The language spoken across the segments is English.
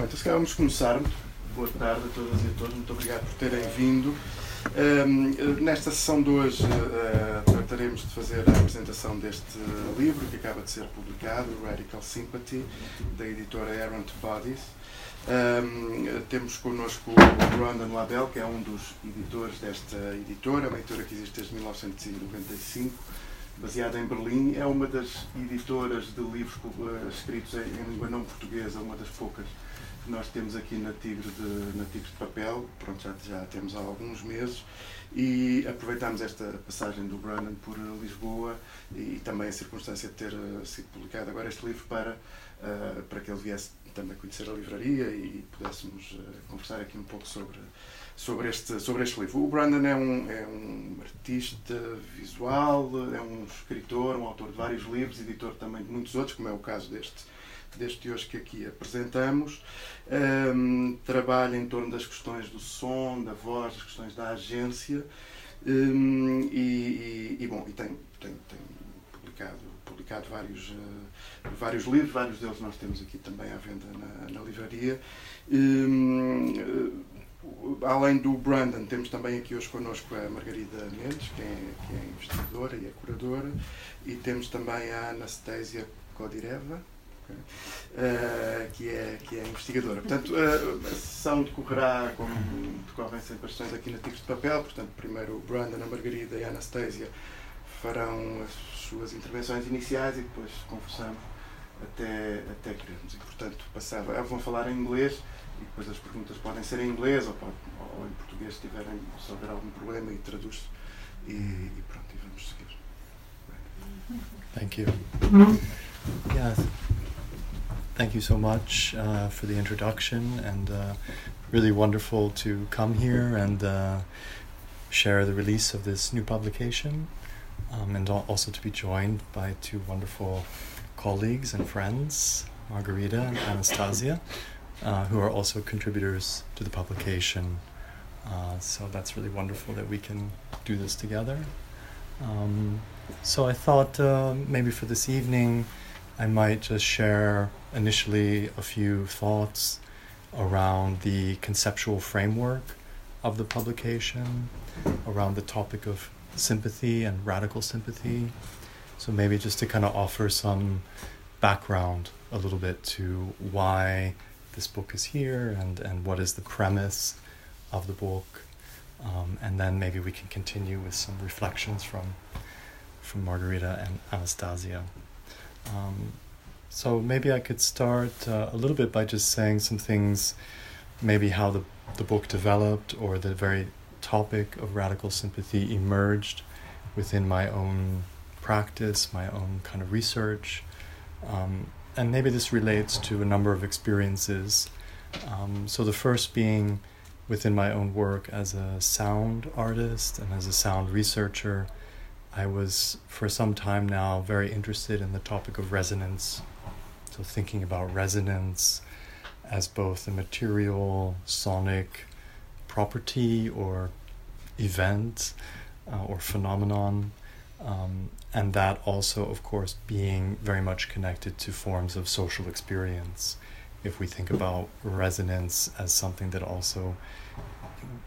Bom, então se calhar vamos começar. Boa tarde a todas e a todos, muito obrigado por terem vindo. Um, nesta sessão de hoje uh, trataremos de fazer a apresentação deste livro que acaba de ser publicado, Radical Sympathy, da editora Errant Bodies. Um, temos connosco o Brandon Ladell, que é um dos editores desta editora, uma editora que existe desde 1995 baseada em Berlim, é uma das editoras de livros uh, escritos em, língua não portuguesa, uma das poucas que nós temos aqui na Tigre de, na Tigre de Papel, pronto, já, já temos há alguns meses, e aproveitámos esta passagem do Brandon por Lisboa e, também a circunstância de ter uh, sido publicado agora este livro para, uh, para que ele viesse também conhecer a livraria e pudéssemos conversar aqui um pouco sobre sobre este, sobre este livro. O Brandon é um, é um artista visual, é um escritor, um autor de vários livros, editor também de muitos outros, como é o caso deste, deste hoje que aqui apresentamos. Um, trabalha em torno das questões do som, da voz, das questões da agência um, e, e, e, bom, e tem, tem, tem publicado, publicado vários, uh, vários livros, vários deles nós temos aqui também à venda na, na livraria. Um, além do Brandon, temos também aqui hoje connosco a Margarida Mendes, que é, que é investigadora e é curadora, e temos também a Anastasia Kodireva, uh, que, é, que é investigadora. Portanto, uh, a sessão decorrerá como decorrem sempre as sessões aqui na Tigres de Papel, portanto, primeiro o Brandon, a Margarida e a Anastasia farão as suas intervenções iniciais e depois conversamos até, até queremos. E, portanto, passava, vão falar em inglês e depois as perguntas podem ser em inglês ou, pode, ou em português se, tiverem, se houver algum problema e traduz e, e pronto, e vamos seguir. Thank you. Yeah, thank you so much uh, for the introduction and uh, really wonderful to come here and uh, share the release of this new publication um, and also to be joined by two wonderful colleagues and friends, Margarida and Anastasia uh, who are also contributors to the publication. Uh, so that's really wonderful that we can do this together. Um, so I thought uh, maybe for this evening, I might just share initially a few thoughts around the conceptual framework of the publication, around the topic of sympathy and radical sympathy. So maybe just to kind of offer some background a little bit to why this book is here and, and what is the premise of the book. Um, and then maybe we can continue with some reflections from from Margarida and Anastasia. Um, so maybe I could start uh, a little bit by just saying some things, maybe how the, the book developed or the very topic of radical sympathy emerged within my own practice, my own kind of research. Um, and maybe this relates to a number of experiences. Um, so the first being within my own work as a sound artist and as a sound researcher, I was for some time now very interested in the topic of resonance. So thinking about resonance as both a material, sonic property or event uh, or phenomenon, um, and that also, of course, being very much connected to forms of social experience. If we think about resonance as something that also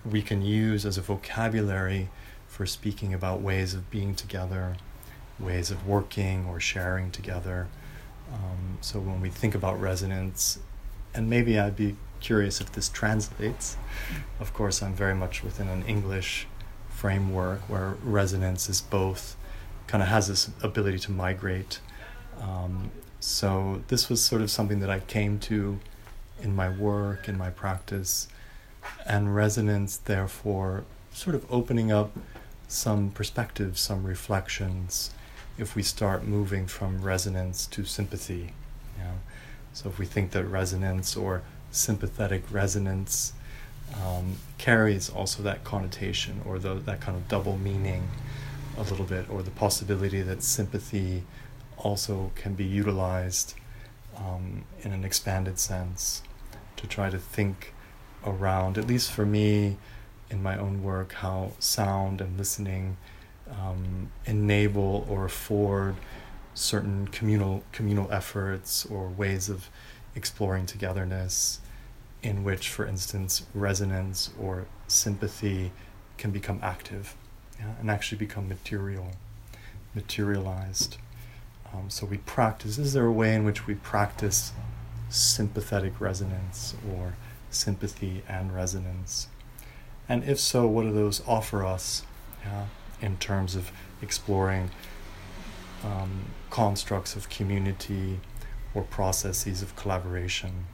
we can use as a vocabulary for speaking about ways of being together, ways of working or sharing together. Um, so when we think about resonance, and maybe I'd be curious if this translates. Of course, I'm very much within an English framework where resonance is both kind of has this ability to migrate. Um, so this was sort of something that I came to in my work, in my practice, and resonance, therefore, sort of opening up some perspectives, some reflections, if we start moving from resonance to sympathy. You know? So if we think that resonance or sympathetic resonance um, carries also that connotation or the, that kind of double meaning a little bit, or the possibility that sympathy also can be utilized um, in an expanded sense to try to think around, at least for me in my own work, how sound and listening um, enable or afford certain communal communal efforts or ways of exploring togetherness in which, for instance, resonance or sympathy can become active yeah, and actually become material, materialized. Um, so we practice. Is there a way in which we practice sympathetic resonance or sympathy and resonance? And if so, what do those offer us yeah, in terms of exploring um, constructs of community or processes of collaboration,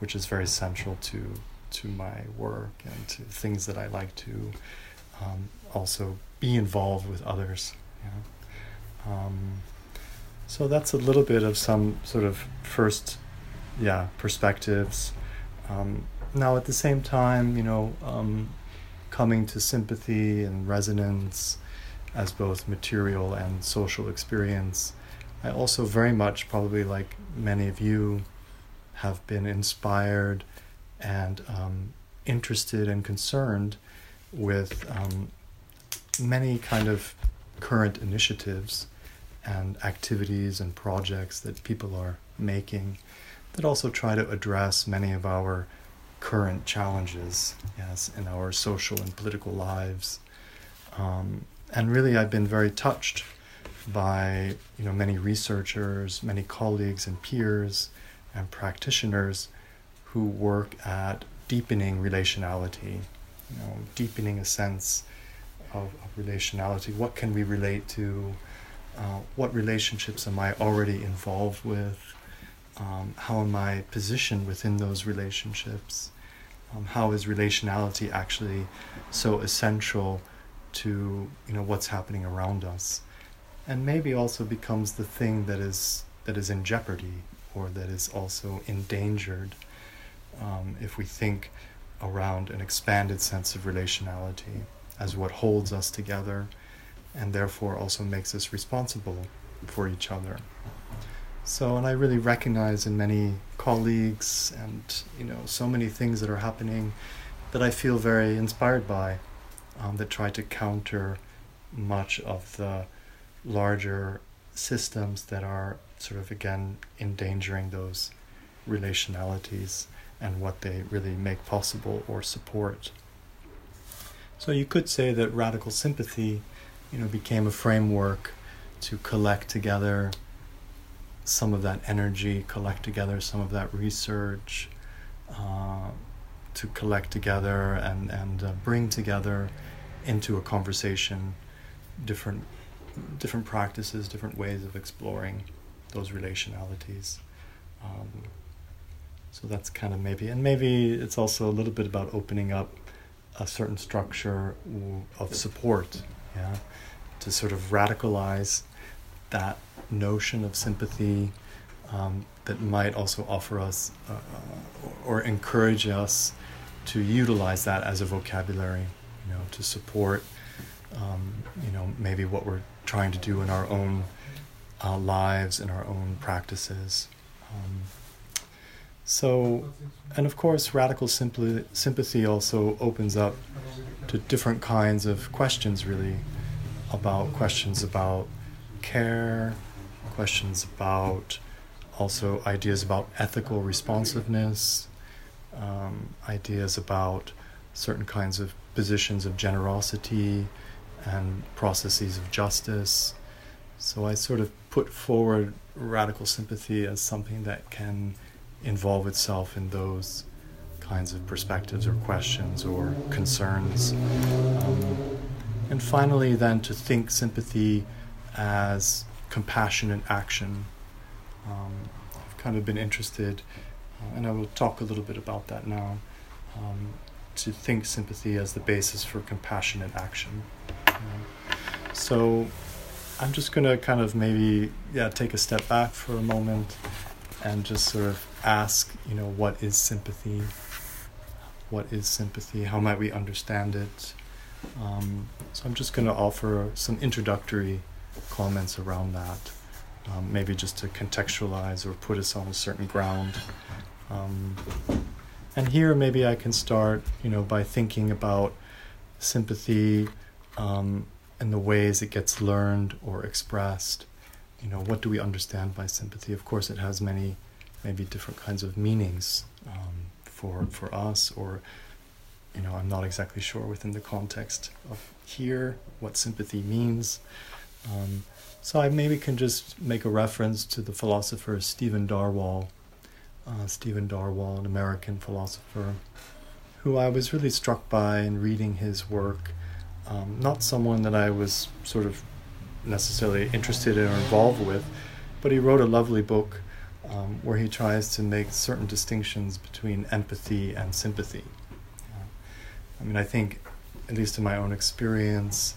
which is very central to to my work and to things that I like to um, also be involved with others. Um, so that's a little bit of some sort of first, yeah, perspectives. Um, now, at the same time, you know, um, coming to sympathy and resonance as both material and social experience, I also very much, probably like many of you, have been inspired and um, interested and concerned with um, many kind of current initiatives and activities and projects that people are making that also try to address many of our current challenges yes in our social and political lives. Um, and really I've been very touched by you know many researchers many colleagues and peers and practitioners who work at deepening relationality you know deepening a sense of, of relationality. What can we relate to? Uh, what relationships am I already involved with um, how am I positioned within those relationships? Um, how is relationality actually so essential to you know what's happening around us, and maybe also becomes the thing that is that is in jeopardy or that is also endangered um, if we think around an expanded sense of relationality as what holds us together and therefore also makes us responsible for each other. So, and I really recognize in many colleagues and, you know, so many things that are happening that I feel very inspired by um, that try to counter much of the larger systems that are sort of, again, endangering those relationalities and what they really make possible or support. So you could say that radical sympathy, you know, became a framework to collect together some of that energy, collect together some of that research, uh, to collect together and, and uh, bring together into a conversation different different practices, different ways of exploring those relationalities. Um, so that's kind of maybe, and maybe it's also a little bit about opening up a certain structure of support, yeah, to sort of radicalize that notion of sympathy um, that might also offer us uh, or encourage us to utilize that as a vocabulary, you know, to support, um, you know, maybe what we're trying to do in our own uh, lives, in our own practices. Um, so, and of course, radical sympathy also opens up to different kinds of questions, really, about questions about care, questions about also ideas about ethical responsiveness, um, ideas about certain kinds of positions of generosity and processes of justice. So I sort of put forward radical sympathy as something that can involve itself in those kinds of perspectives or questions or concerns. Um, and finally, then to think sympathy as compassionate action. Um, I've kind of been interested, uh, and I will talk a little bit about that now, um, to think sympathy as the basis for compassionate action. so I'm just going to kind of maybe yeah take a step back for a moment and just sort of ask, you know, what is sympathy? What is sympathy? How might we understand it? Um, so I'm just going to offer some introductory comments around that, um, maybe just to contextualize or put us on a certain ground. Um, and here, maybe I can start, you know, by thinking about sympathy um, and the ways it gets learned or expressed. You know, what do we understand by sympathy? Of course, it has many, maybe different kinds of meanings. Um, for for us, or you know, I'm not exactly sure within the context of here what sympathy means. Um, so I maybe can just make a reference to the philosopher Stephen Darwall. Uh, Stephen Darwall, an American philosopher, who I was really struck by in reading his work. Um, not someone that I was sort of necessarily interested in or involved with, but he wrote a lovely book um, where he tries to make certain distinctions between empathy and sympathy. Uh, I mean, I think, at least in my own experience,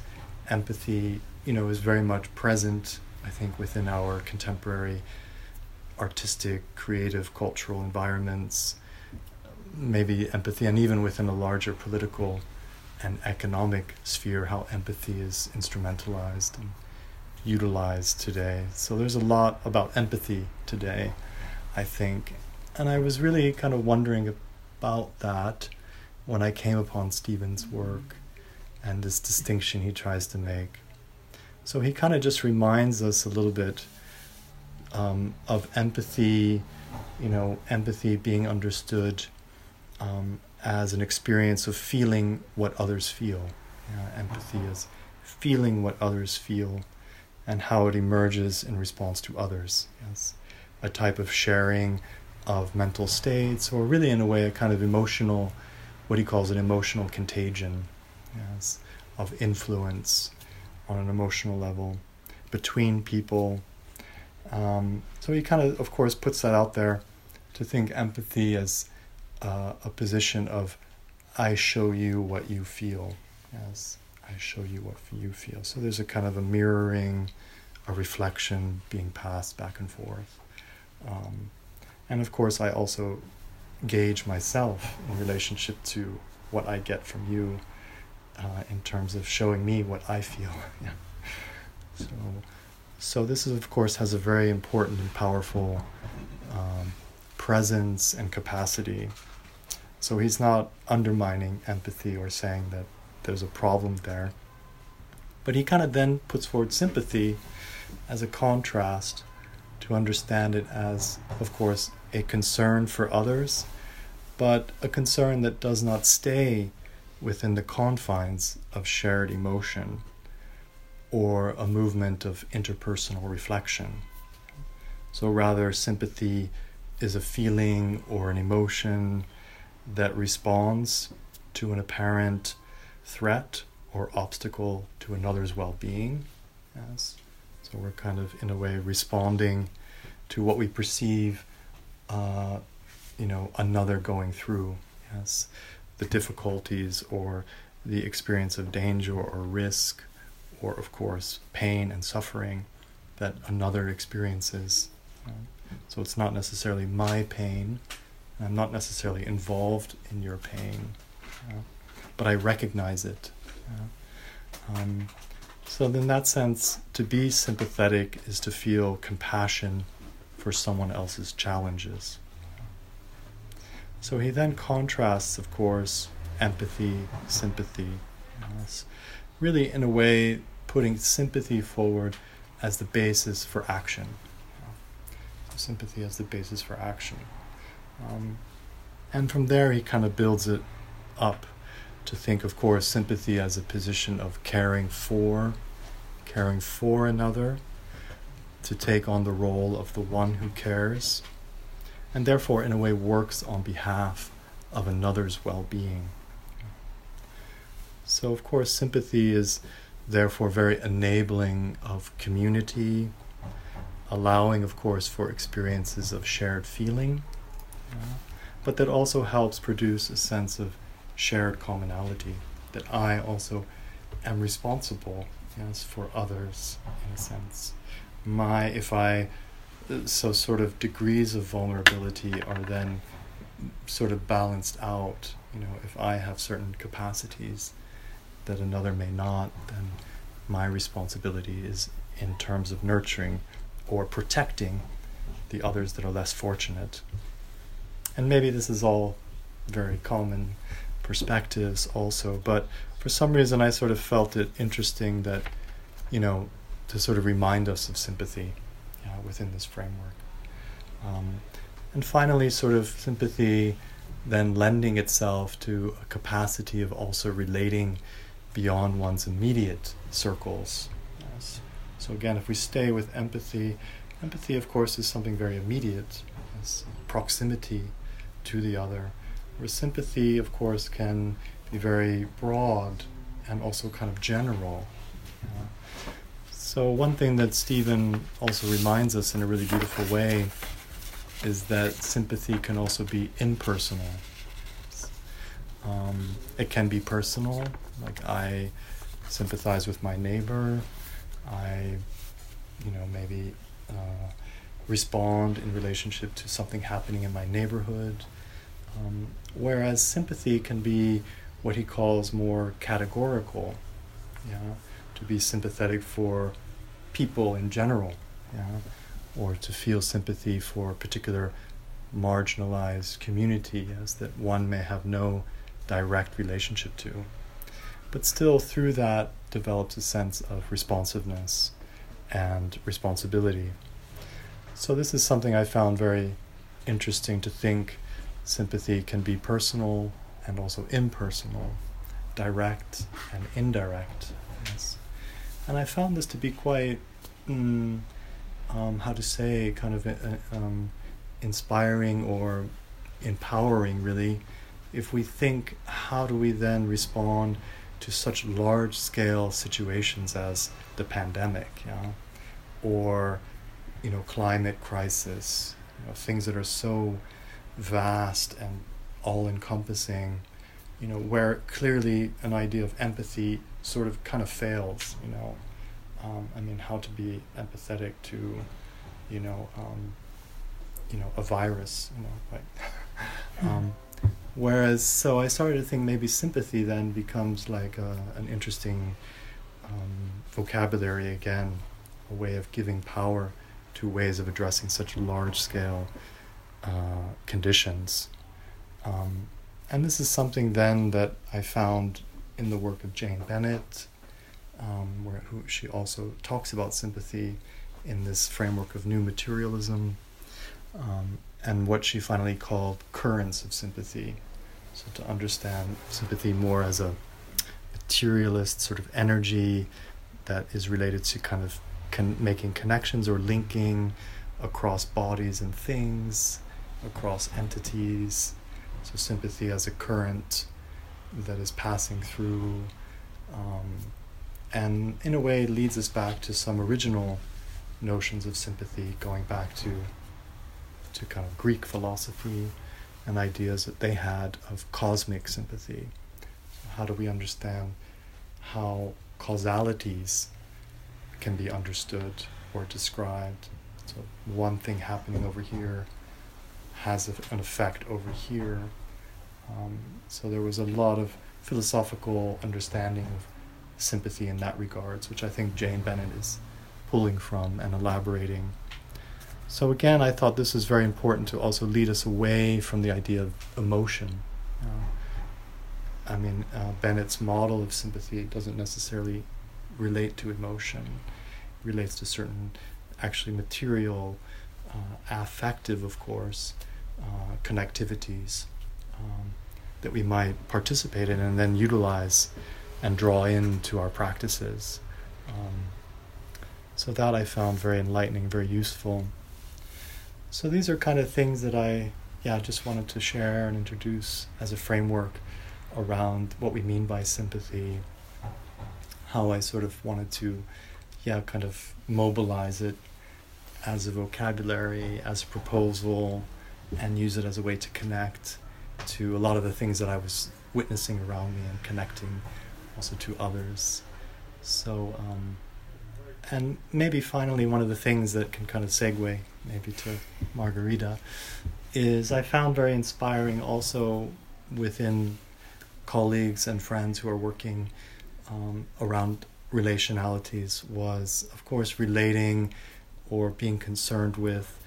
empathy, you know, is very much present. I think within our contemporary artistic, creative, cultural environments, maybe empathy, and even within a larger political and economic sphere, how empathy is instrumentalized and utilized today. So there's a lot about empathy today, I think. And I was really kind of wondering about that when I came upon Stephen's work and this distinction he tries to make. So he kind of just reminds us a little bit um, of empathy, you know, empathy being understood um, as an experience of feeling what others feel. empathy is feeling what others feel and how it emerges in response to others. Yes, a type of sharing of mental states, or really, in a way, a kind of emotional, what he calls an emotional contagion, yes, of influence on an emotional level between people. Um, so he kind of, of course, puts that out there to think empathy as uh, a position of I show you what you feel. as I show you what you feel. So there's a kind of a mirroring, a reflection being passed back and forth. Um, and of course, I also gauge myself in relationship to what I get from you uh, in terms of showing me what I feel. yeah. So, so this is, of course, has a very important and powerful um, presence and capacity. So he's not undermining empathy or saying that there's a problem there. But he kind of then puts forward sympathy as a contrast to understand it as, of course, a concern for others, but a concern that does not stay within the confines of shared emotion or a movement of interpersonal reflection. So rather, sympathy is a feeling or an emotion that responds to an apparent threat or obstacle to another's well being. Yes. So we're kind of, in a way, responding to what we perceive, uh, you know, another going through. Yes. The difficulties or the experience of danger or risk, or of course, pain and suffering that another experiences. So it's not necessarily my pain. I'm not necessarily involved in your pain, but I recognize it. Um, so, in that sense, to be sympathetic is to feel compassion for someone else's challenges. So, he then contrasts, of course, empathy, sympathy. Really, in a way, putting sympathy forward as the basis for action. So sympathy as the basis for action. Um, and from there, he kind of builds it up to think, of course, sympathy as a position of caring for, caring for another, to take on the role of the one who cares, and therefore, in a way, works on behalf of another's well being. So, of course, sympathy is therefore very enabling of community, allowing, of course, for experiences of shared feeling, but that also helps produce a sense of shared commonality that I also am responsible yes for others in a sense my if I so sort of degrees of vulnerability are then sort of balanced out you know if I have certain capacities that another may not then my responsibility is in terms of nurturing or protecting the others that are less fortunate and maybe this is all very common perspectives also. But for some reason, I sort of felt it interesting that, you know, to sort of remind us of sympathy within this framework. Um, and finally, sort of sympathy then lending itself to a capacity of also relating beyond one's immediate circles. Yes. So, again, if we stay with empathy, empathy, of course, is something very immediate, it's proximity to the other. Where sympathy, of course, can be very broad and also kind of general. So, one thing that Stephen also reminds us in a really beautiful way is that sympathy can also be impersonal. Um, it can be personal, like I sympathize with my neighbor, I, you know, maybe uh, respond in relationship to something happening in my neighborhood. Um, whereas sympathy can be what he calls more categorical, yeah, to be sympathetic for people in general, yeah, or to feel sympathy for a particular marginalized community as that one may have no direct relationship to. But still, through that, develops a sense of responsiveness and responsibility. So, this is something I found very interesting to think sympathy can be personal and also impersonal, direct and indirect. Yes. And I found this to be quite, mm, um, how to say, kind of uh, um, inspiring or empowering, really, if we think how do we then respond to such large scale situations as the pandemic, you know, or you know climate crisis, you know, things that are so vast and all encompassing, you know, where clearly an idea of empathy sort of kind of fails, you know. Um, I mean, how to be empathetic to, you know, um, you know, a virus, you know, like. um, whereas, so I started to think maybe sympathy then becomes like a, an interesting um, vocabulary again, a way of giving power to ways of addressing such large scale uh, conditions. Um, and this is something then that I found in the work of Jane Bennett, um, where who she also talks about sympathy in this framework of new materialism, um, and what she finally called currents of sympathy. So to understand sympathy more as a materialist sort of energy that is related to kind of con- making connections or linking across bodies and things across entities. So, sympathy as a current that is passing through, um, and in a way leads us back to some original notions of sympathy, going back to to kind of Greek philosophy and ideas that they had of cosmic sympathy. So how do we understand how causalities can be understood or described? So one thing happening over here has an effect over here. Um, so there was a lot of philosophical understanding of sympathy in that regards, which I think Jane Bennett is pulling from and elaborating. So again, I thought this was very important to also lead us away from the idea of emotion. Uh, I mean, uh, Bennett's model of sympathy doesn't necessarily relate to emotion; it relates to certain, actually material, uh, affective, of course, uh, connectivities um, that we might participate in and then utilize and draw into our practices. Um, so that I found very enlightening, very useful. So these are kind of things that I, yeah, just wanted to share and introduce as a framework around what we mean by sympathy, how I sort of wanted to, yeah, kind of mobilize it as a vocabulary, as a proposal, and use it as a way to connect to a lot of the things that I was witnessing around me and connecting also to others. So, um, and maybe finally, one of the things that can kind of segue maybe to Margarida is I found very inspiring also within colleagues and friends who are working um, around relationalities was, of course, relating or being concerned with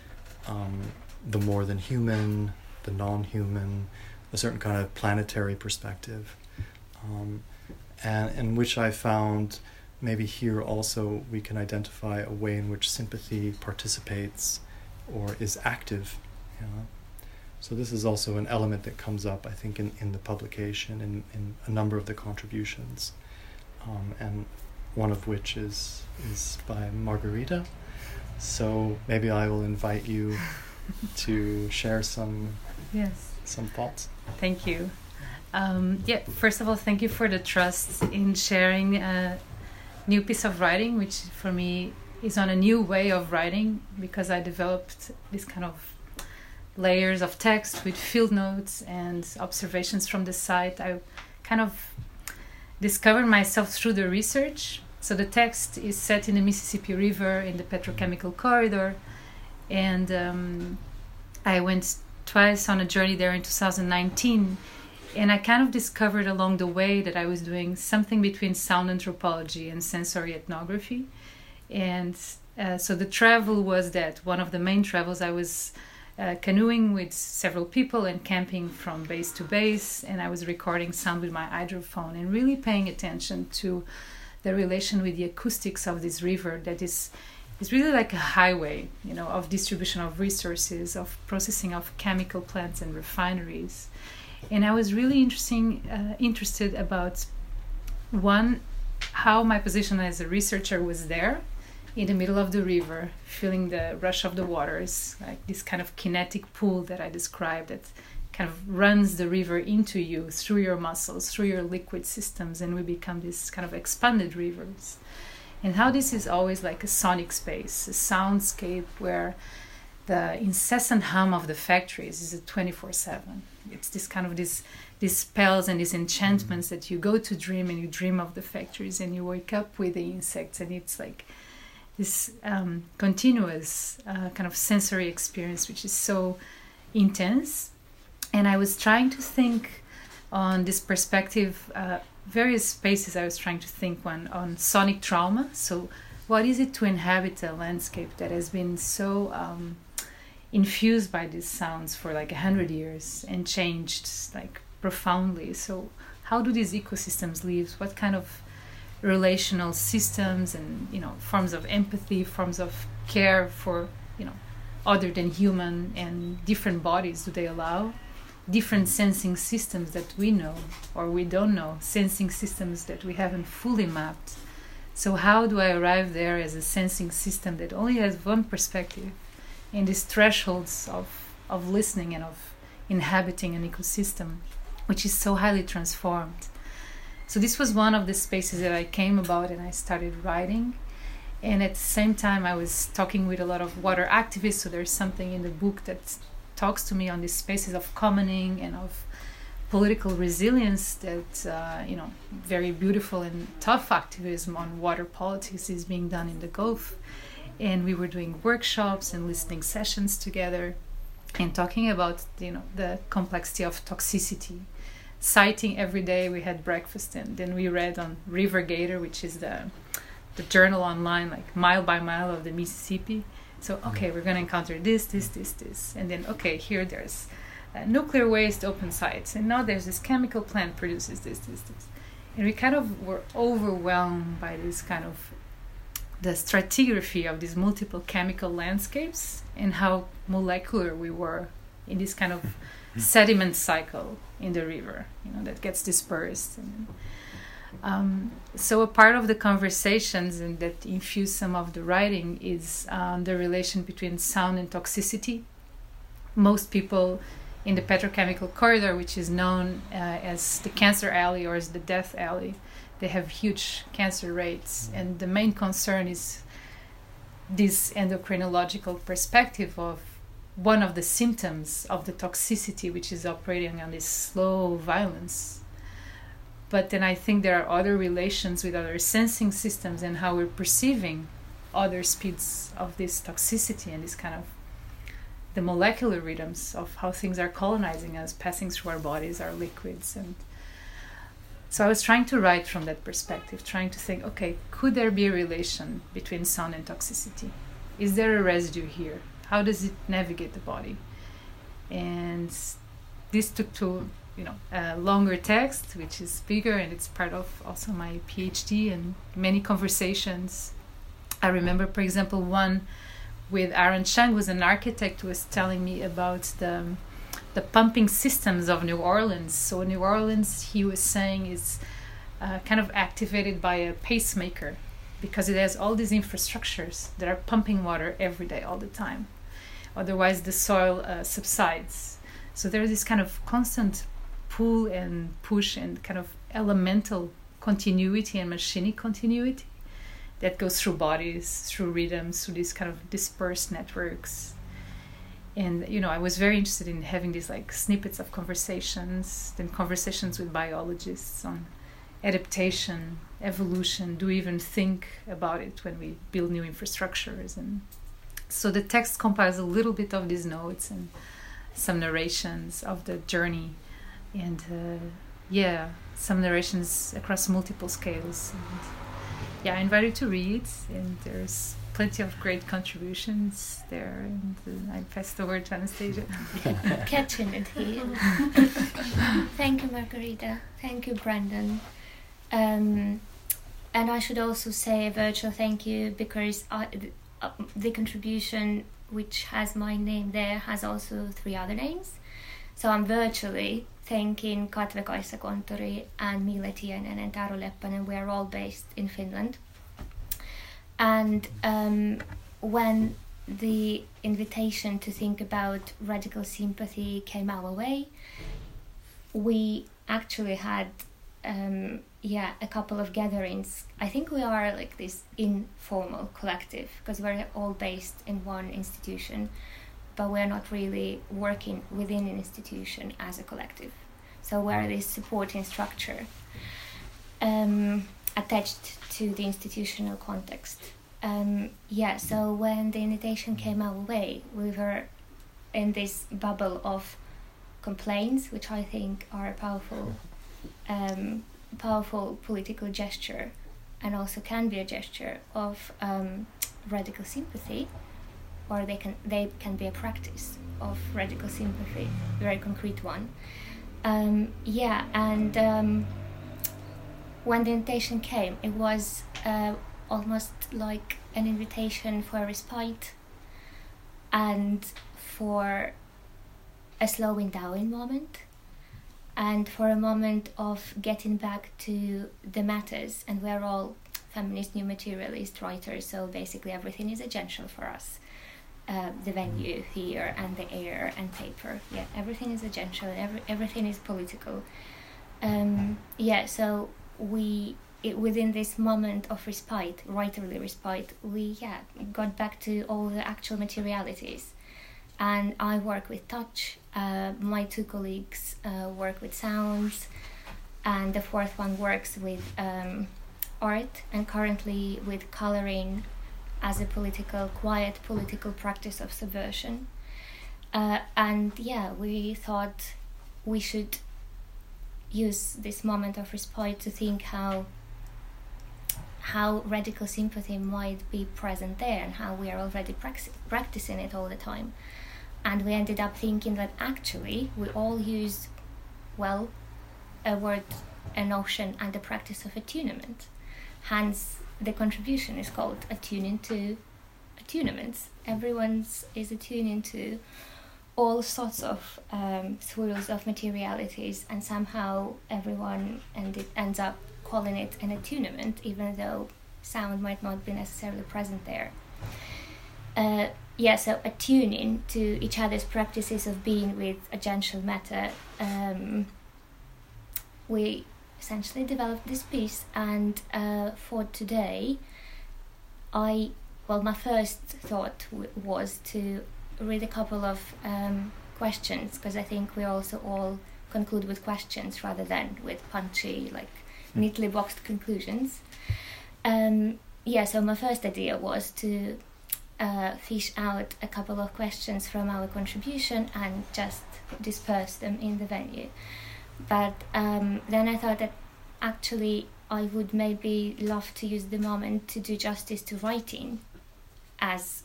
um, the more than human, the non human, a certain kind of planetary perspective, um, and in which I found maybe here also we can identify a way in which sympathy participates or is active. You know? So this is also an element that comes up, I think, in, in the publication and in, in a number of the contributions, um, and one of which is is by Margarida. So maybe I will invite you to share some yes some thoughts. Thank you. Um, yeah, first of all, thank you for the trust in sharing a new piece of writing, which for me is on a new way of writing because I developed this kind of layers of text with field notes and observations from the site. I kind of discovered myself through the research. So the text is set in the Mississippi River in the petrochemical corridor, and um, I went twice on a journey there in 2019 and I kind of discovered along the way that I was doing something between sound anthropology and sensory ethnography. And uh, so the travel was that one of the main travels I was uh, canoeing with several people and camping from base to base, and I was recording sound with my hydrophone and really paying attention to the relation with the acoustics of this river that is is really like a highway, you know, of distribution of resources, of processing of chemical plants and refineries and I was really interesting uh, interested about one how my position as a researcher was there in the middle of the river, feeling the rush of the waters, like this kind of kinetic pool that I described that kind of runs the river into you through your muscles, through your liquid systems, and we become these kind of expanded rivers. And how this is always like a sonic space, a soundscape where the incessant hum of the factories is a 24 7 it's this kind of this these spells and these enchantments that you go to dream and you dream of the factories and you wake up with the insects and it's like this um, continuous uh, kind of sensory experience which is so intense. And i was trying to think on this perspective uh, various spaces i was trying to think one on sonic trauma so what is it to inhabit a landscape that has been so um, infused by these sounds for like a hundred years and changed like profoundly. So how do these ecosystems live? What kind of relational systems and you know forms of empathy, forms of care for you know other than human and different bodies do they allow? Different sensing systems that we know or we don't know, sensing systems that we haven't fully mapped. So, how do I arrive there as a sensing system that only has one perspective in these thresholds of, of listening and of inhabiting an ecosystem, which is so highly transformed. So this was one of the spaces that I came about and I started writing. And at the same time, I was talking with a lot of water activists. So there's something in the book that talks to me on these spaces of commoning and of political resilience that uh, you know very beautiful and tough activism on water politics is being done in the Gulf. And we were doing workshops and listening sessions together and talking about you know the complexity of toxicity. Citing every day we had breakfast and then we read on Rivergator which is the the journal online like mile by mile of the mississippi so okay we're going to encounter this this this this. And then okay here there's uh, nuclear waste open sites. And now there's this chemical plant produces this this this. And we kind of were overwhelmed by this kind of the stratigraphy of these multiple chemical landscapes and how molecular we were in this kind of sediment cycle in the river, you know, that gets dispersed. And, um, so a part of the conversations and that infuse some of the writing is um, the relation between sound and toxicity. Most people in the petrochemical corridor, which is known uh, as the cancer alley or as the death alley, they have huge cancer rates. And the main concern is this endocrinological perspective of one of the symptoms of the toxicity, which is operating on this slow violence. But then I think there are other relations with other sensing systems and how we're perceiving other speeds of this toxicity and this kind of the molecular rhythms of how things are colonizing us, passing through our bodies, our liquids, and so I was trying to write from that perspective, trying to think, okay, could there be a relation between sound and toxicity? Is there a residue here? How does it navigate the body? And this took to you know a longer text, which is bigger, and it's part of also my PhD and many conversations. I remember, for example, one with Aaron Chang, who's an architect, who was telling me about the the pumping systems of New Orleans. So New Orleans, he was saying, is uh, kind of activated by a pacemaker because it has all these infrastructures that are pumping water every day, all the time. Otherwise, the soil uh, subsides. So there's this kind of constant pull and push and kind of elemental continuity and machinic continuity that goes through bodies, through rhythms, through these kind of dispersed networks. And you know, I was very interested in having these like snippets of conversations, then conversations with biologists on adaptation, evolution. Do we even think about it when we build new infrastructures? And so the text compiles a little bit of these notes and some narrations of the journey, and uh, yeah, some narrations across multiple scales. And, yeah, I invite you to read, and there's plenty of great contributions there. And uh, I pass the word to Anastasia. Catching it here. Thank you, Margarida. Thank you, Brandon. Um, and I should also say a virtual thank you because I, uh, the contribution which has my name there has also three other names. So I'm virtually thanking Katve Kaisa and Milla Tiainen and Taru Leppänen. We are all based in Finland. And um, when the invitation to think about radical sympathy came our way, we actually had um, yeah a couple of gatherings. I think we are like this informal collective because we're all based in one institution but we're not really working within an institution as a collective. So we're this supporting structure um, attached to the institutional context. Um, yeah, so when the invitation came our way, we were in this bubble of complaints, which I think are a powerful, um, powerful political gesture, and also can be a gesture of um, radical sympathy or they can they can be a practice of radical sympathy, very concrete one. Um, yeah, and um, when the invitation came, it was uh, almost like an invitation for a respite and for a slowing down moment and for a moment of getting back to the matters and we're all feminist new materialist writers so basically everything is agential for us uh, the venue here and the air and paper. Yeah, everything is agential and every, everything is political. Um, yeah, so we it, within this moment of respite, writerly respite, we yeah got back to all the actual materialities. And I work with touch. Uh, my two colleagues uh, work with sounds, and the fourth one works with um, art and currently with coloring as a political, quiet political practice of subversion. Uh, and yeah, we thought we should use this moment of respite to think how how radical sympathy might be present there and how we are already practicing it all the time. And we ended up thinking that actually we all use, well, a word, a notion, and the practice of attunement. Hence, the contribution is called attuning to attunements. Everyone's is attuning to all sorts of um, swirls of materialities, and somehow everyone and it ends up calling it an attunement, even though sound might not be necessarily present there. Uh, yeah, so attuning to each other's practices of being with agential matter. Um, we essentially developed this piece and uh, for today i well my first thought w- was to read a couple of um, questions because i think we also all conclude with questions rather than with punchy like mm. neatly boxed conclusions um, yeah so my first idea was to uh, fish out a couple of questions from our contribution and just disperse them in the venue but um, then I thought that actually I would maybe love to use the moment to do justice to writing as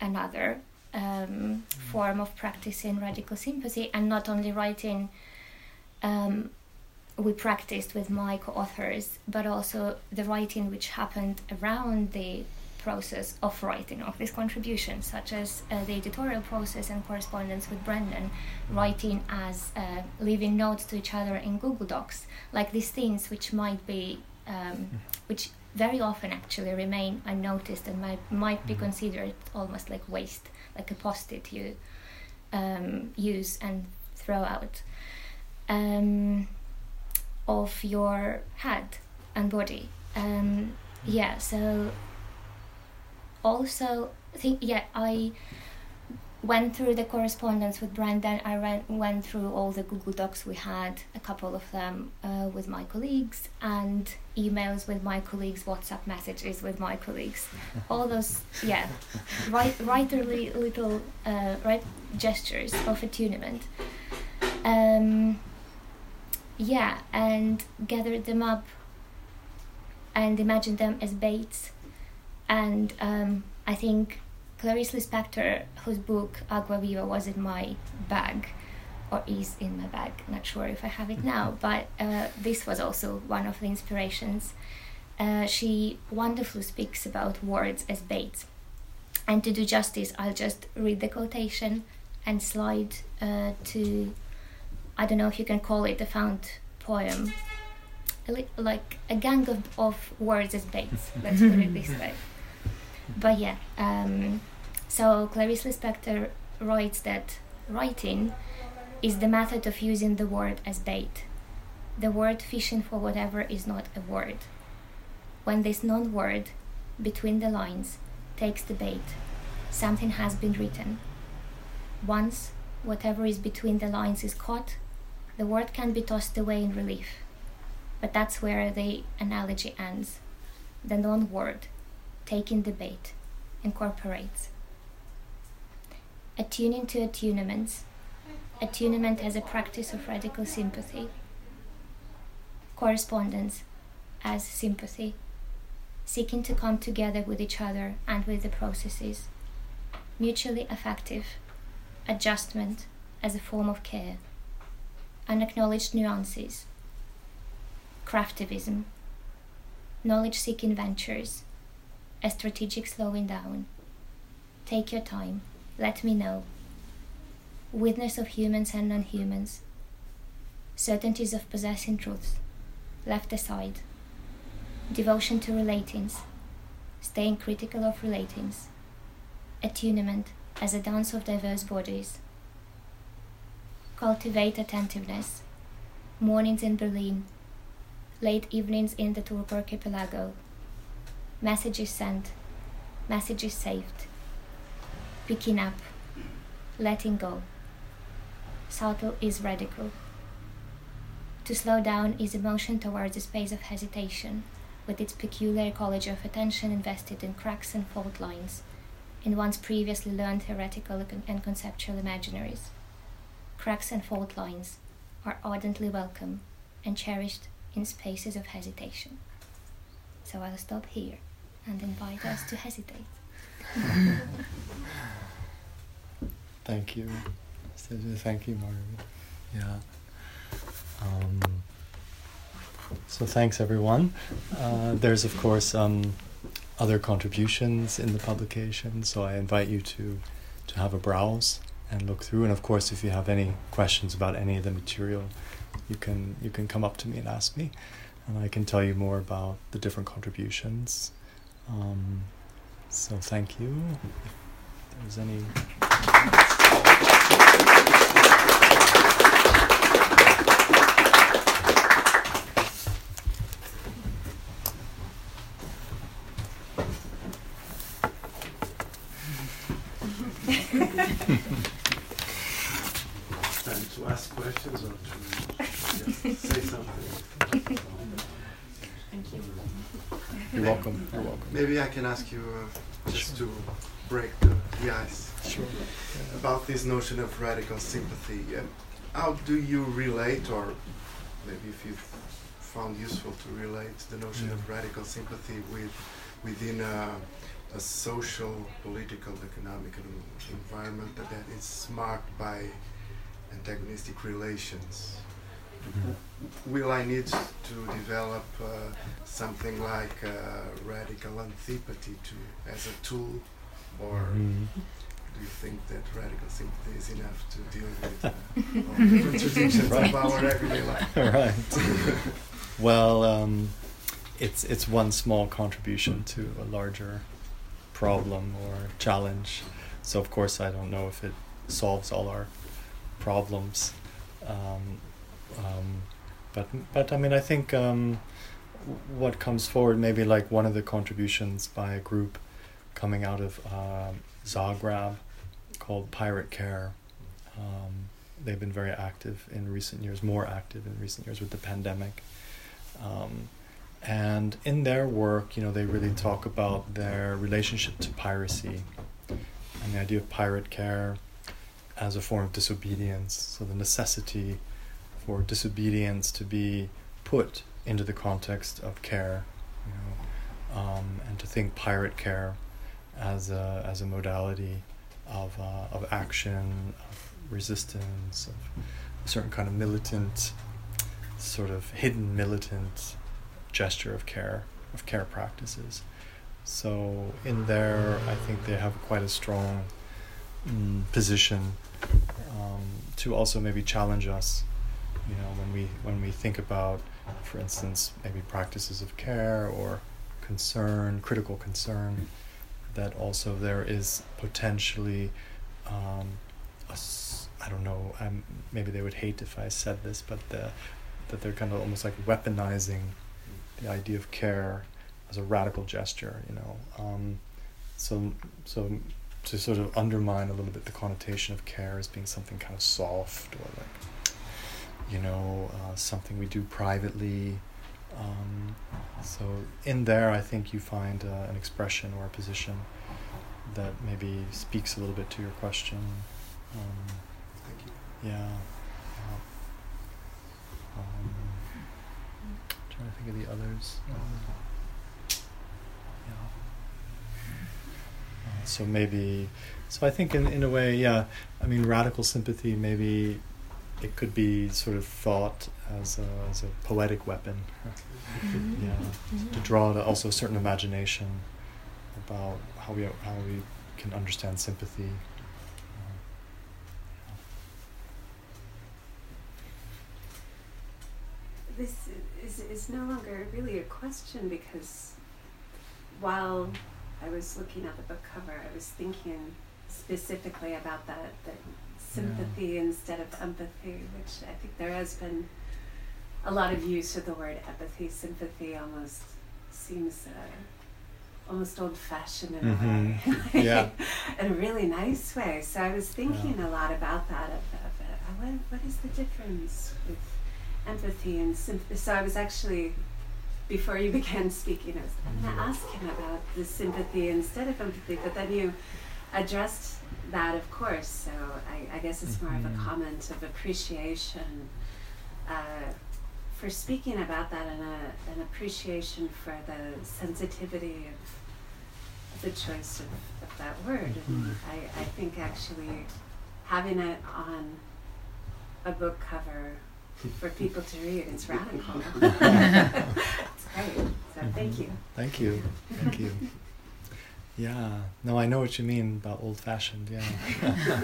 another um, form of practicing radical sympathy, and not only writing. Um, we practiced with my co-authors, but also the writing which happened around the process of writing of these contributions, such as uh, the editorial process and correspondence with Brandon, writing as uh, leaving notes to each other in Google Docs, like these things which might be, um, which very often actually remain unnoticed and might, might be considered almost like waste, like a post-it you um, use and throw out, um, of your head and body. Um, yeah, so also think yeah I went through the correspondence with Brandon. I ran, went through all the Google Docs we had, a couple of them uh, with my colleagues, and emails with my colleagues, WhatsApp messages with my colleagues. All those, yeah, right, writerly little uh, right gestures of attunement. Um, yeah, and gathered them up and imagined them as baits. And um, I think Clarice Lispector, whose book Agua Viva was in my bag, or is in my bag, not sure if I have it now, but uh, this was also one of the inspirations. Uh, she wonderfully speaks about words as baits. And to do justice, I'll just read the quotation and slide uh, to, I don't know if you can call it a found poem, like a gang of, of words as baits, let's put it this way. But yeah, um, so Clarice Lispector writes that writing is the method of using the word as bait. The word fishing for whatever is not a word. When this non word, between the lines, takes the bait, something has been written. Once whatever is between the lines is caught, the word can be tossed away in relief. But that's where the analogy ends. The non word, taking bait, incorporates. Attuning to attunements. Attunement as a practice of radical sympathy. Correspondence as sympathy. Seeking to come together with each other and with the processes. Mutually affective. Adjustment as a form of care. Unacknowledged nuances. Craftivism. Knowledge seeking ventures a strategic slowing down. Take your time, let me know. Witness of humans and non humans. Certainties of possessing truths, left aside. Devotion to relatings, staying critical of relatings. Attunement as a dance of diverse bodies. Cultivate attentiveness. Mornings in Berlin, late evenings in the Turku archipelago messages sent, messages saved, picking up, letting go. Subtle is radical. To slow down is a motion towards a space of hesitation, with its peculiar ecology of attention invested in cracks and fault lines, in one's previously learned theoretical and conceptual imaginaries. Cracks and fault lines are ardently welcome and cherished in spaces of hesitation. So I'll stop here and invite us to hesitate. Thank you. Thank you, Margaret. Yeah. Um, so thanks, everyone. Uh, there's, of course, um, other contributions in the publication, so I invite you to, to have a browse and look through. And of course, if you have any questions about any of the material, you can you can come up to me and ask me, and I can tell you more about the different contributions um, so thank you. If there's any. Time to ask questions or to say something. Thank you. You're welcome. You're welcome. Maybe I can ask you uh, just sure. to break the, the ice. Sure. Yeah. About this notion of radical sympathy. Uh, how do you relate, or maybe if you found useful to relate the notion yeah. of radical sympathy with within a, a, social, political, economic environment that is marked by antagonistic relations will I need to develop uh, something like uh, radical antipathy to as a tool, or Mhm. do you think that radical sympathy is enough to deal with uh, all the contradictions Right. of our everyday life? right. well, um, it's it's one small contribution to a larger problem or challenge. So of course, I don't know if it solves all our problems. Um, um, but but I mean, I think um, what comes forward, maybe like one of the contributions by a group coming out of um, Zagreb called Pirate Care. Um, they've been very active in recent years, more active in recent years with the pandemic. Um, and in their work, you know, they really talk about their relationship to piracy and the idea of pirate care as a form of disobedience. So the necessity for disobedience to be put into the context of care, you know, um, and to think pirate care as a as a modality of uh, of action, of resistance, of a certain kind of militant, sort of hidden militant gesture of care, of care practices. So in there, I think they have quite a strong mm, position um, to also maybe challenge us. You know, when we when we think about, for instance, maybe practices of care or concern, critical concern, that also there is potentially, um, a I don't know, um, maybe they would hate if I said this, but the, that they're kind of almost like weaponizing the idea of care as a radical gesture, you know. Um, so, so to sort of undermine a little bit the connotation of care as being something kind of soft or like, you know, uh, something we do privately. Um, so in there, I think you find uh, an expression or a position that maybe speaks a little bit to your question. Um, Thank you. yeah. yeah. Um, trying to think of the others. Um, yeah. Uh, so maybe, so I think in in a way, yeah. I mean, radical sympathy. Maybe it could be sort of thought as a, as a poetic weapon. Mm-hmm. Yeah, to mm-hmm. draw to also a certain imagination about how we how we can understand sympathy. This is, is no longer really a question because while I was looking at the book cover, I was thinking specifically about that, that sympathy instead of empathy, which I think there has been a lot of use of the word empathy. Sympathy almost seems uh, almost old fashioned in a way. Yeah. in a really nice way. So I was thinking a lot about that. Of, of uh, what, what is the difference with empathy and sympathy? So I was actually, before you began speaking, I was going to ask him about the sympathy instead of empathy. But then you addressed that, of course. So I, I guess it's more of a Mhm. comment of appreciation. Uh, for speaking about that and a, an appreciation for the sensitivity of, of the choice of, of that word. And Mhm. I, I think actually having it on a book cover for people to read, it's radical. it's great. So thank Mhm. you. Thank you. Thank you. Yeah. No, I know what you mean about old fashioned, yeah.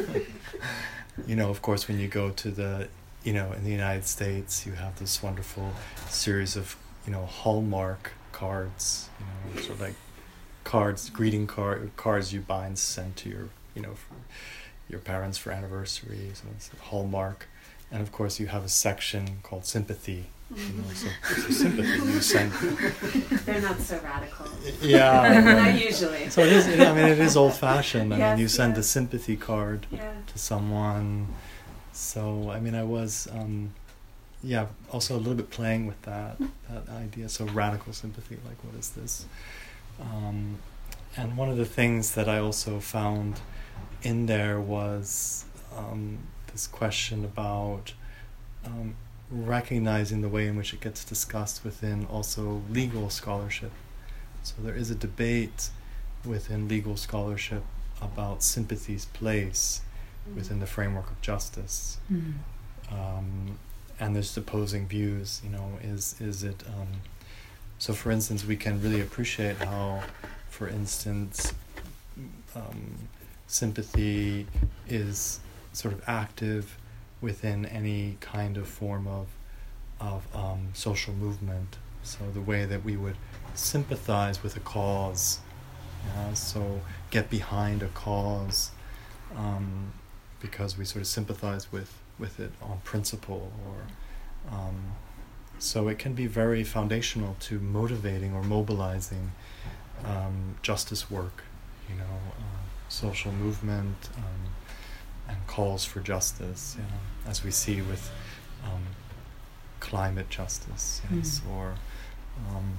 you know, of course when you go to the you know, in the United States you have this wonderful series of, you know, Hallmark cards, you know, sort of like cards, greeting card cards you buy and send to your, you know, for your parents for anniversaries and it's Hallmark. And of course you have a section called sympathy. You know, so, so sympathy you send They're not so radical. yeah. not usually. So it is. I mean, it is old fashioned. I mean, you send a sympathy card Yeah. to someone. So I mean, I was, um, yeah, also a little bit playing with that that idea. So radical sympathy, like what is this? Um, and one of the things that I also found in there was um, this question about um, recognizing the way in which it gets discussed within also legal scholarship. So there is a debate within legal scholarship about sympathy's place within the framework of justice. Mhm. Um, and there's opposing views. You know, is is it? Um, so, for instance, we can really appreciate how, for instance, um, sympathy is sort of active within any kind of form of of um, social movement. So the way that we would sympathize with a cause, yeah, so get behind a cause, um, because we sort of sympathize with with it on principle, or um, so it can be very foundational to motivating or mobilizing um, justice work, you know, uh, social movement um, and calls for justice, you know, as we see with um, climate justice, yes, mm. or um,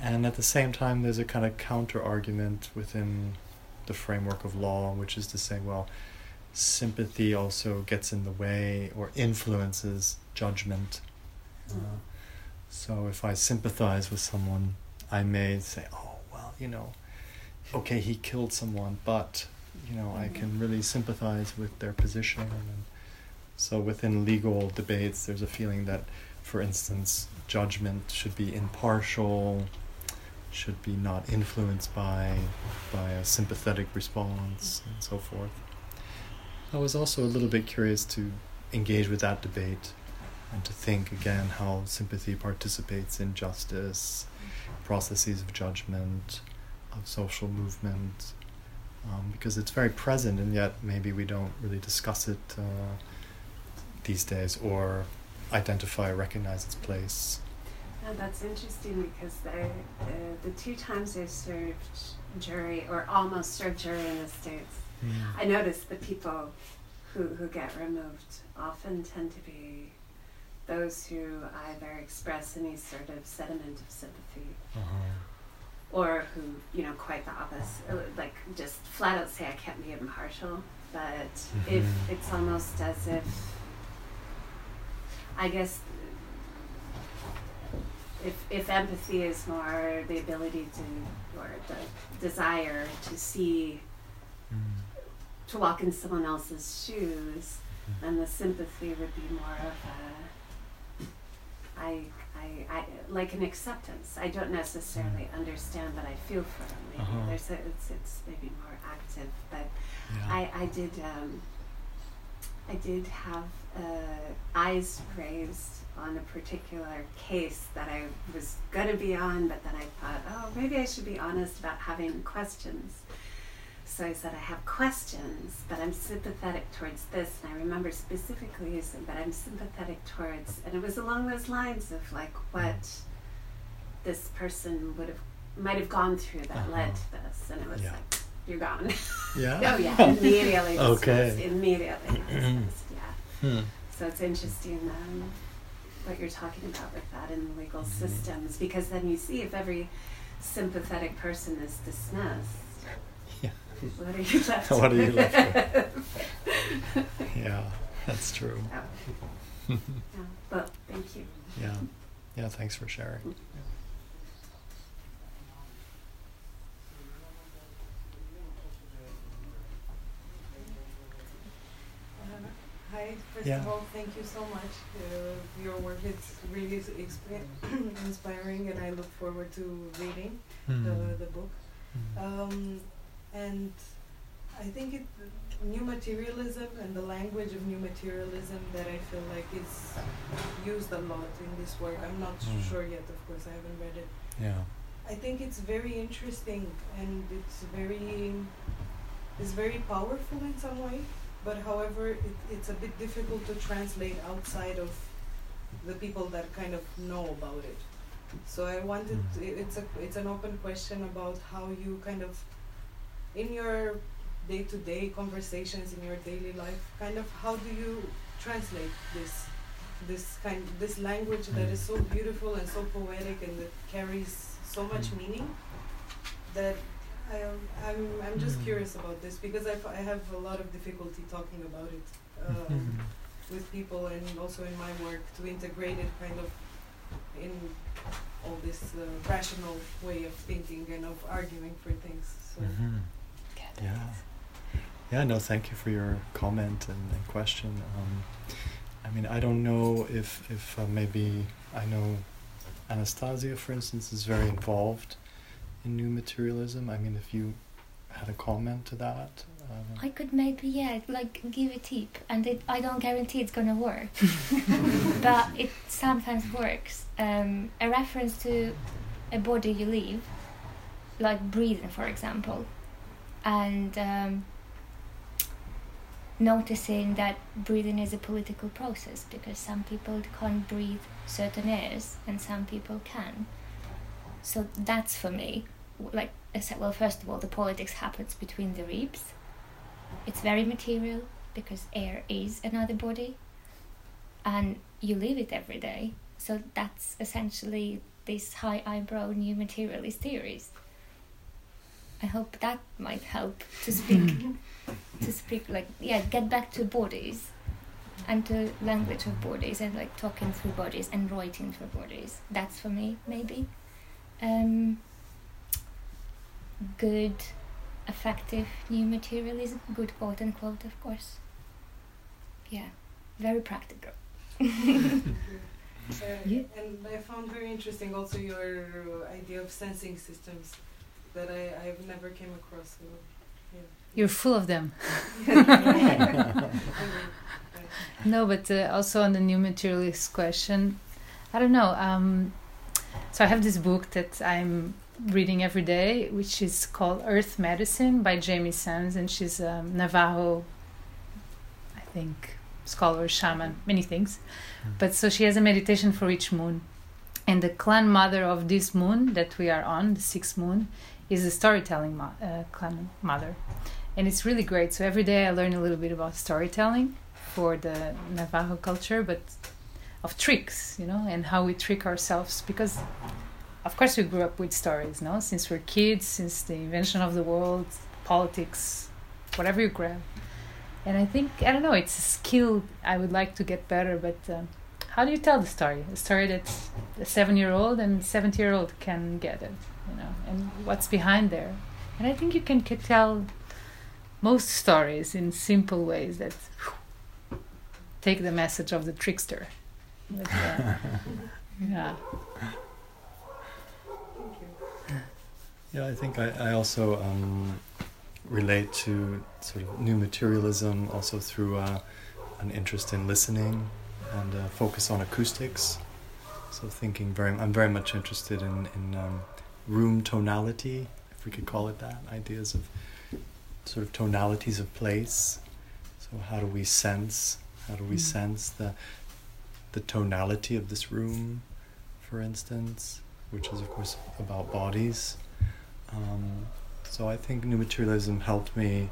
and at the same time, there's a kind of counter argument within the framework of law, which is to say, well, sympathy also gets in the way or influences judgment. Uh, so if I sympathize with someone, I may say, oh, well, you know, okay, he killed someone, but, you know, I can really sympathize with their position. And so within legal debates, there's a feeling that, for instance, judgment should be impartial, should be not influenced by, by a sympathetic response, and so forth. I was also a little bit curious to engage with that debate and to think again how sympathy participates in justice, processes of judgment, of social movement, um, because it's very present and yet maybe we don't really discuss it uh, these days or identify or recognize its place. That's interesting because the, the, the two times I've served jury or almost served jury in the States, mm. I noticed the people who, who get removed often tend to be those who either express any sort of sediment of sympathy uh-huh. Or who, you know, quite the opposite, uh, like just flat out say, I can't be impartial. But mm-hmm. if it's almost as if, I guess, if, if empathy is more the ability to, or the desire to see, mm. to walk in someone else's shoes, mm. then the sympathy would be more of a, I, I, I like an acceptance. I don't necessarily mm. understand, but I feel for them. Maybe uh-huh. there's a, it's it's maybe more active, but yeah. I I did um, I did have uh, eyes raised on a particular case that I was going to be on, but then I thought, oh, maybe I should be honest about having questions. So I said, I have questions, but I'm sympathetic towards this. And I remember specifically using, but I'm sympathetic towards, and it was along those lines of like what this person would have, might have gone through that uh-huh. led to this. And it was yeah. like, you're gone. Yeah. oh, yeah. Immediately. okay. Immediately. yeah. Hmm. So it's interesting um, what you're talking about with that in the legal mm-hmm. systems, because then you see if every sympathetic person is dismissed what are you left What are you left with? yeah, that's true. Yeah. yeah. Well, thank you. Yeah. Yeah, thanks for sharing. Hi, first yeah. of all, thank you so much. Uh, your work is really inspiring, and I look forward to reading mm. the, the book. Mm. Um, and I think it new materialism and the language of new materialism that I feel like is used a lot in this work. I'm not mm. sure yet, of course, I haven't read it. Yeah. I think it's very interesting and it's very it's very powerful in some way, but however, it, it's a bit difficult to translate outside of the people that kind of know about it. So I wanted mm. it's a it's an open question about how you kind of in your day-to-day conversations in your daily life kind of how do you translate this this kind this language that is so beautiful and so poetic and that carries so much mm. meaning that I, I'm, I'm just mm. curious about this because I, I have a lot of difficulty talking about it um, with people and also in my work to integrate it kind of in all this uh, rational way of thinking and of arguing for things. So. Mm-hmm. Yeah. Yeah, no, thank you for your comment and, and question. Um, I mean, I don't know if if uh, maybe I know Anastasia, for instance, is very involved in new materialism. I mean, if you had a comment to that. Uh, I could maybe yeah like give a tip, and it, I don't guarantee it's gonna work, but it sometimes works. Um, a reference to a body you leave, like breathing, for example, and um, noticing that breathing is a political process because some people can't breathe certain airs and some people can. So that's for me, like I said, well, first of all, the politics happens between the ribs. It's very material because air is another body and you live it every day. So that's essentially this high eyebrow new materialist theories. I hope that might help to speak to speak like yeah, get back to bodies and to language of bodies and like talking through bodies and writing through bodies. That's for me maybe. Um, good, effective new materialism, good quote unquote, of course. Yeah, very practical. Uh, Yeah. And I found very interesting also your idea of sensing systems that I, I've never came across. So, yeah. You're full of them. No, but uh, also on the new materialist question, I don't know. Um, so I have this book that I'm reading every day, which is called Earth Medicine by Jamie Sams, and she's a Navajo, I think, scholar, shaman, many things. But so she has a meditation for each moon, and the clan mother of this moon that we are on, the sixth moon, is a storytelling mo- uh, mother, and it's really great. So every day I learn a little bit about storytelling for the Navajo culture, but of tricks, you know, and how we trick ourselves because of course we grew up with stories, no? Since we're kids, since the invention of the world, politics, whatever you grab. And I think I don't know, it's a skill I would like to get better, but um, how do you tell the story? A story that a seven-year-old and seventy-year-old can get it, know, and what's behind there. And I think you can c- tell most stories in simple ways that take the message of the trickster. But, uh, yeah. Yeah, I think I, I also um, relate to sort of new materialism also through uh, an interest in listening and uh, focus on acoustics. So thinking very, I'm very much interested in in um, room tonality, if we could call it that. Ideas of sort of tonalities of place. So how do we sense? How do we Mm. sense the the tonality of this room, for instance, which is of course about bodies. Um, so I think new materialism helped me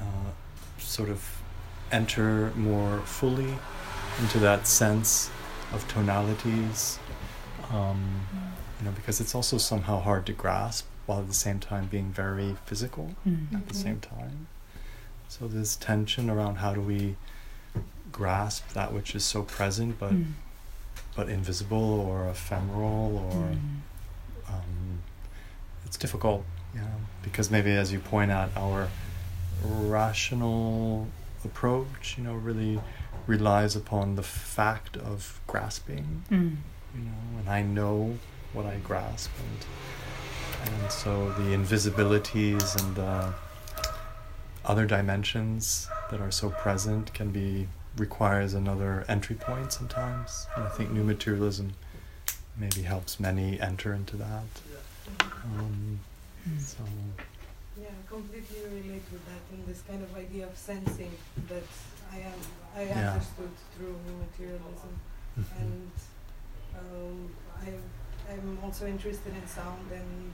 uh, sort of enter more fully into that sense of tonalities. Um, you know, because it's also somehow hard to grasp while at the same time being very physical Mm. at the Mhm. same time. So there's tension around how do we grasp that which is so present but Mm. but invisible or ephemeral or Mm. um, it's difficult, you know, because maybe as you point out, our rational approach, you know, really relies upon the fact of grasping, Mm. you know, and I know what I grasp, and and so the invisibilities and the other dimensions that are so present can be requires another entry point sometimes. And I think new materialism maybe helps many enter into that. Um, so Yeah, I completely relate with that and this kind of idea of sensing that I am I Yeah. understood through new materialism. mhm. and um, I I'm also interested in sound and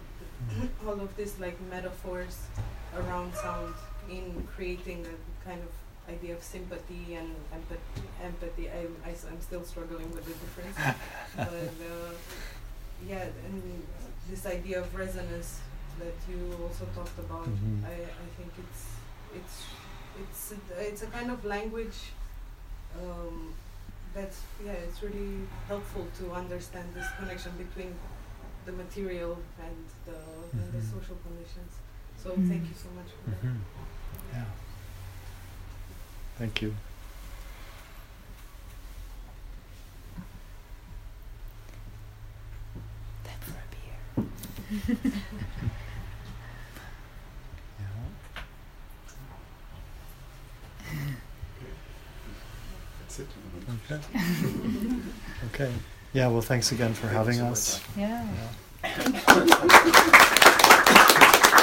all of this like metaphors around sound in creating a kind of idea of sympathy and empathy. empathy. I, I am still struggling with the difference, but uh, yeah, and this idea of resonance that you also talked about. Mhm. I, I think it's it's it's a, it's a kind of language um, that's yeah, it's really helpful to understand this connection between the material and the, mm-hmm. and the mm-hmm. social conditions. So mm-hmm. thank you so much for mm-hmm. that. Yeah. Thank you. Time for a beer. yeah. That's it. Okay. okay. Yeah, well, thanks again for having us. yeah. yeah.